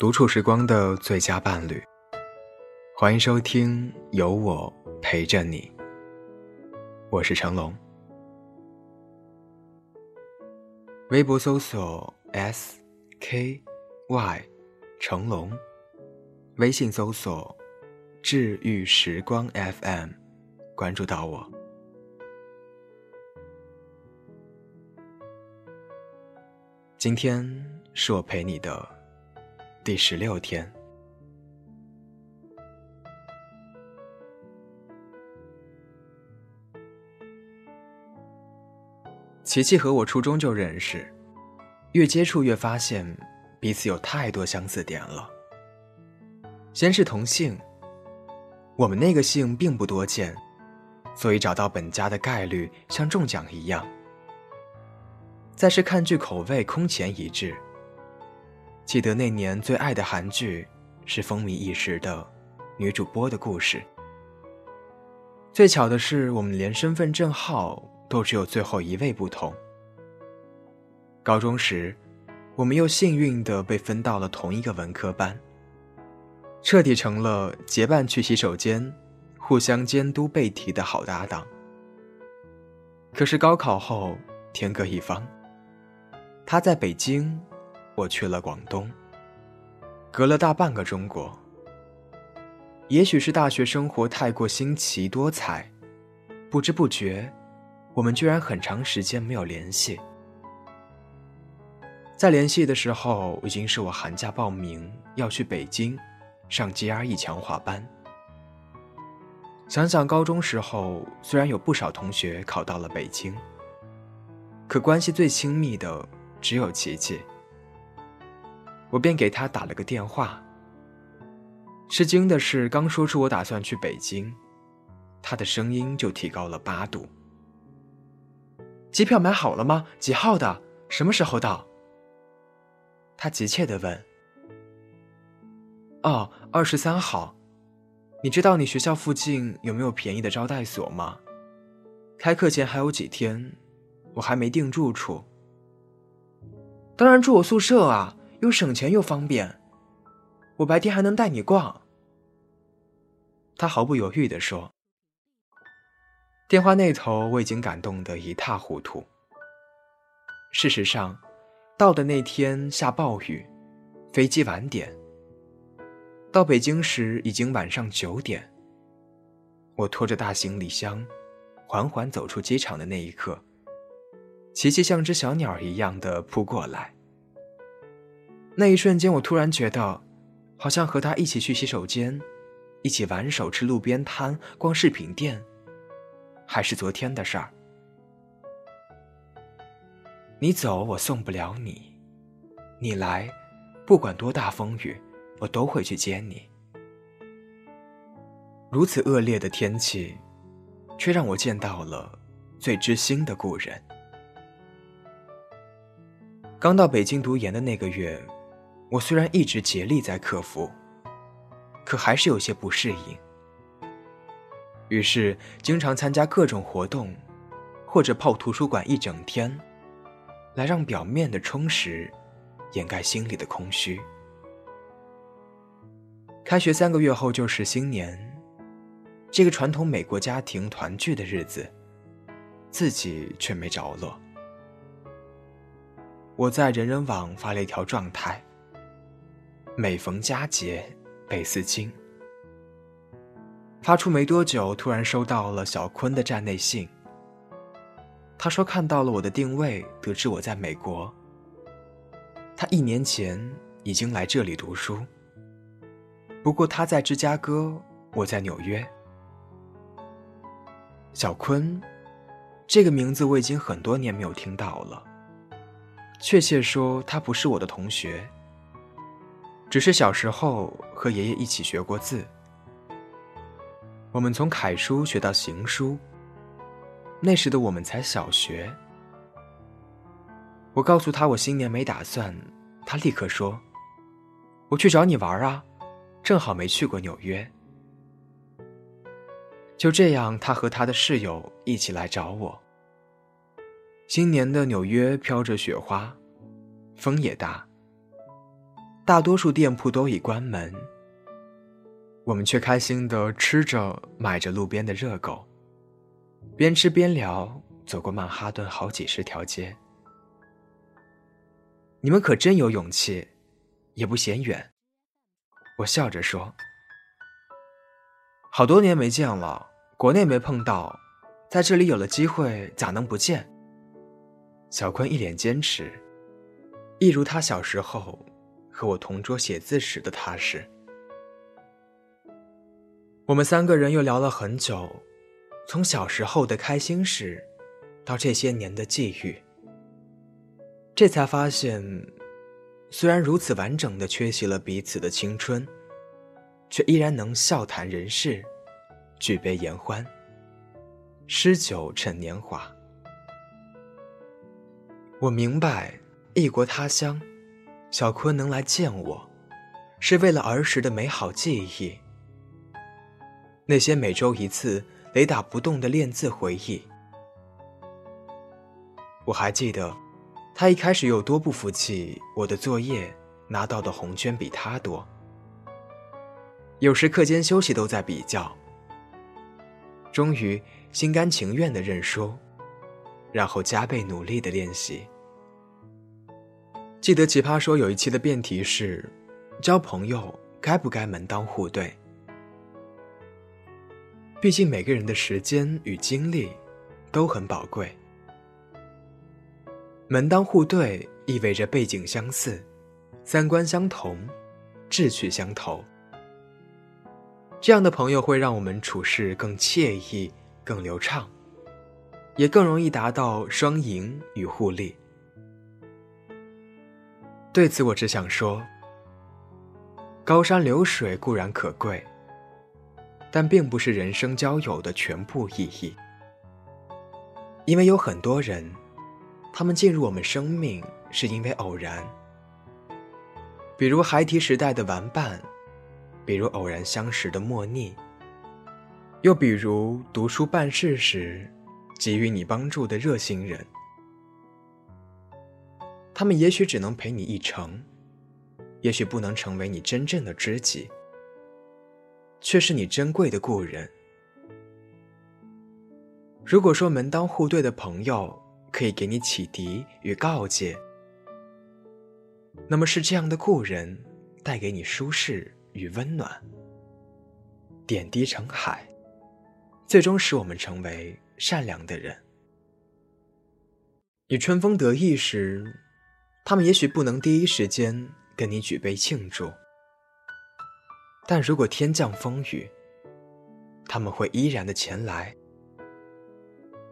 独处时光的最佳伴侣，欢迎收听有我陪着你。我是成龙，微博搜索 S K Y 成龙，微信搜索治愈时光 FM，关注到我。今天是我陪你的。第十六天，琪琪和我初中就认识，越接触越发现彼此有太多相似点了。先是同姓，我们那个姓并不多见，所以找到本家的概率像中奖一样。再是看剧口味空前一致。记得那年最爱的韩剧，是风靡一时的女主播的故事。最巧的是，我们连身份证号都只有最后一位不同。高中时，我们又幸运的被分到了同一个文科班，彻底成了结伴去洗手间、互相监督背题的好搭档。可是高考后天各一方，他在北京。我去了广东，隔了大半个中国。也许是大学生活太过新奇多彩，不知不觉，我们居然很长时间没有联系。在联系的时候，已经是我寒假报名要去北京上 GRE 强化班。想想高中时候，虽然有不少同学考到了北京，可关系最亲密的只有琪琪。我便给他打了个电话。吃惊的是，刚说出我打算去北京，他的声音就提高了八度。机票买好了吗？几号的？什么时候到？他急切的问。哦，二十三号。你知道你学校附近有没有便宜的招待所吗？开课前还有几天，我还没定住处。当然住我宿舍啊。又省钱又方便，我白天还能带你逛。他毫不犹豫地说。电话那头我已经感动得一塌糊涂。事实上，到的那天下暴雨，飞机晚点。到北京时已经晚上九点。我拖着大行李箱，缓缓走出机场的那一刻，琪琪像只小鸟一样的扑过来。那一瞬间，我突然觉得，好像和他一起去洗手间，一起玩手、吃路边摊、逛饰品店，还是昨天的事儿。你走，我送不了你；你来，不管多大风雨，我都会去接你。如此恶劣的天气，却让我见到了最知心的故人。刚到北京读研的那个月。我虽然一直竭力在克服，可还是有些不适应。于是经常参加各种活动，或者泡图书馆一整天，来让表面的充实掩盖心里的空虚。开学三个月后就是新年，这个传统美国家庭团聚的日子，自己却没着落。我在人人网发了一条状态。每逢佳节倍思亲。发出没多久，突然收到了小坤的站内信。他说看到了我的定位，得知我在美国。他一年前已经来这里读书，不过他在芝加哥，我在纽约。小坤，这个名字我已经很多年没有听到了。确切说，他不是我的同学。只是小时候和爷爷一起学过字，我们从楷书学到行书。那时的我们才小学。我告诉他我新年没打算，他立刻说：“我去找你玩啊，正好没去过纽约。”就这样，他和他的室友一起来找我。新年的纽约飘着雪花，风也大。大多数店铺都已关门，我们却开心的吃着、买着路边的热狗，边吃边聊，走过曼哈顿好几十条街。你们可真有勇气，也不嫌远。我笑着说：“好多年没见了，国内没碰到，在这里有了机会，咋能不见？”小坤一脸坚持，一如他小时候和我同桌写字时的踏实。我们三个人又聊了很久，从小时候的开心事，到这些年的际遇。这才发现，虽然如此完整的缺席了彼此的青春，却依然能笑谈人世，举杯言欢，诗酒趁年华。我明白，异国他乡，小坤能来见我，是为了儿时的美好记忆，那些每周一次雷打不动的练字回忆。我还记得。他一开始有多不服气，我的作业拿到的红圈比他多，有时课间休息都在比较。终于心甘情愿的认输，然后加倍努力的练习。记得奇葩说有一期的辩题是：交朋友该不该门当户对？毕竟每个人的时间与精力都很宝贵。门当户对意味着背景相似，三观相同，志趣相投。这样的朋友会让我们处事更惬意、更流畅，也更容易达到双赢与互利。对此，我只想说：高山流水固然可贵，但并不是人生交友的全部意义，因为有很多人。他们进入我们生命是因为偶然，比如孩提时代的玩伴，比如偶然相识的莫逆，又比如读书办事时给予你帮助的热心人。他们也许只能陪你一程，也许不能成为你真正的知己，却是你珍贵的故人。如果说门当户对的朋友，可以给你启迪与告诫，那么是这样的故人带给你舒适与温暖，点滴成海，最终使我们成为善良的人。你春风得意时，他们也许不能第一时间跟你举杯庆祝，但如果天降风雨，他们会依然的前来，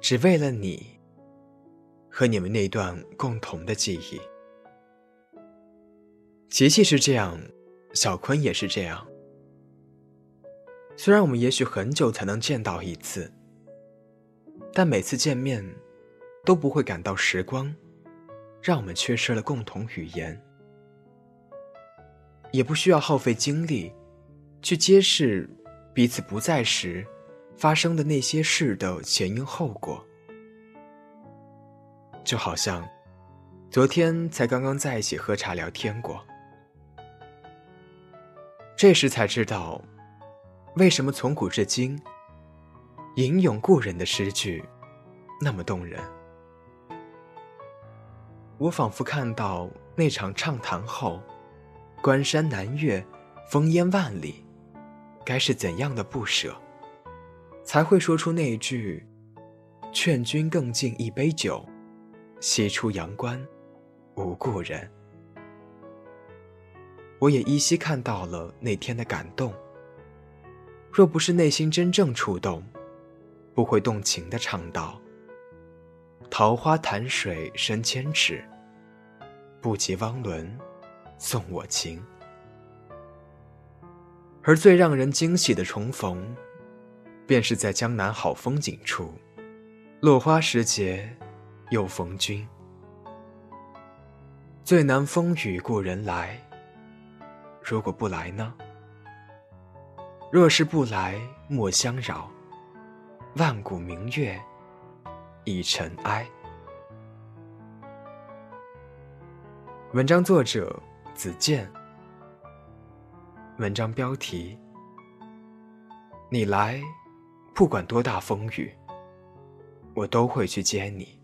只为了你。和你们那段共同的记忆，琪琪是这样，小坤也是这样。虽然我们也许很久才能见到一次，但每次见面，都不会感到时光让我们缺失了共同语言，也不需要耗费精力去揭示彼此不在时发生的那些事的前因后果。就好像，昨天才刚刚在一起喝茶聊天过，这时才知道，为什么从古至今，吟咏故人的诗句那么动人。我仿佛看到那场畅谈后，关山难越，烽烟万里，该是怎样的不舍，才会说出那句“劝君更尽一杯酒”。西出阳关，无故人。我也依稀看到了那天的感动。若不是内心真正触动，不会动情的唱道：“桃花潭水深千尺，不及汪伦送我情。”而最让人惊喜的重逢，便是在江南好风景处，落花时节。又逢君，最难风雨故人来。如果不来呢？若是不来，莫相扰。万古明月一尘埃。文章作者：子健，文章标题：你来，不管多大风雨，我都会去接你。